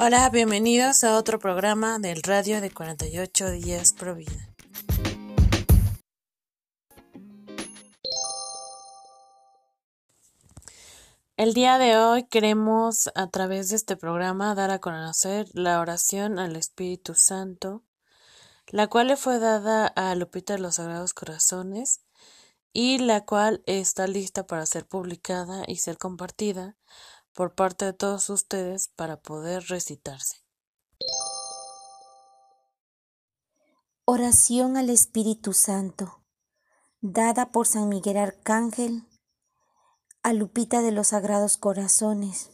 Hola, bienvenidos a otro programa del radio de 48 días pro vida. El día de hoy queremos a través de este programa dar a conocer la oración al Espíritu Santo, la cual le fue dada a Lupita de los Sagrados Corazones y la cual está lista para ser publicada y ser compartida por parte de todos ustedes para poder recitarse. Oración al Espíritu Santo, dada por San Miguel Arcángel a Lupita de los Sagrados Corazones.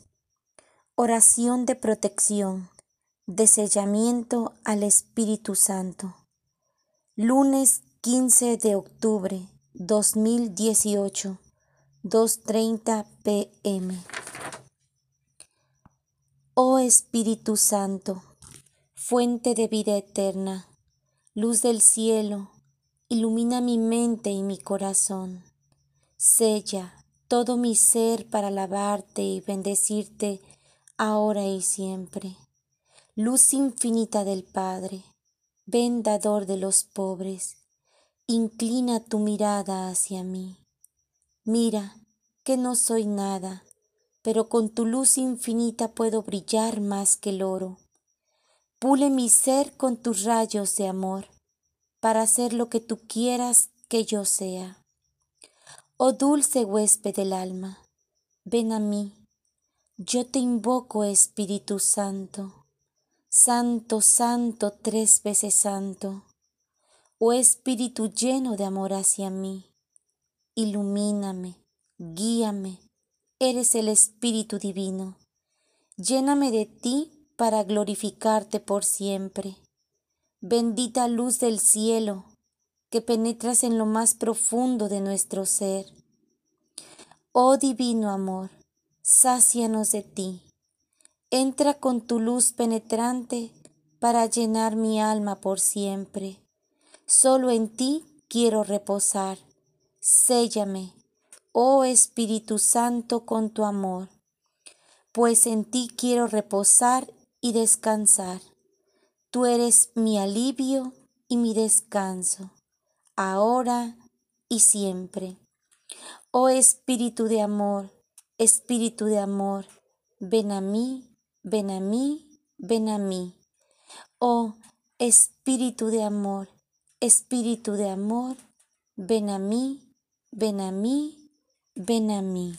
Oración de protección, de sellamiento al Espíritu Santo. Lunes 15 de octubre 2018, 2.30 pm. Oh Espíritu Santo, fuente de vida eterna, luz del cielo, ilumina mi mente y mi corazón. Sella todo mi ser para alabarte y bendecirte ahora y siempre. Luz infinita del Padre, vendador de los pobres, inclina tu mirada hacia mí. Mira que no soy nada pero con tu luz infinita puedo brillar más que el oro. Pule mi ser con tus rayos de amor, para hacer lo que tú quieras que yo sea. Oh dulce huésped del alma, ven a mí, yo te invoco Espíritu Santo, Santo, Santo, tres veces Santo, oh Espíritu lleno de amor hacia mí, ilumíname, guíame, eres el Espíritu Divino. Lléname de ti para glorificarte por siempre. Bendita luz del cielo, que penetras en lo más profundo de nuestro ser. Oh divino amor, sácianos de ti. Entra con tu luz penetrante para llenar mi alma por siempre. Solo en ti quiero reposar. Séllame, oh Espíritu Santo, con tu amor, pues en ti quiero reposar y descansar. Tú eres mi alivio y mi descanso, ahora y siempre. Oh Espíritu de amor, Espíritu de amor, ven a mí, ven a mí, ven a mí. Oh Espíritu de amor, Espíritu de amor, ven a mí, ven a mí, ven a mí.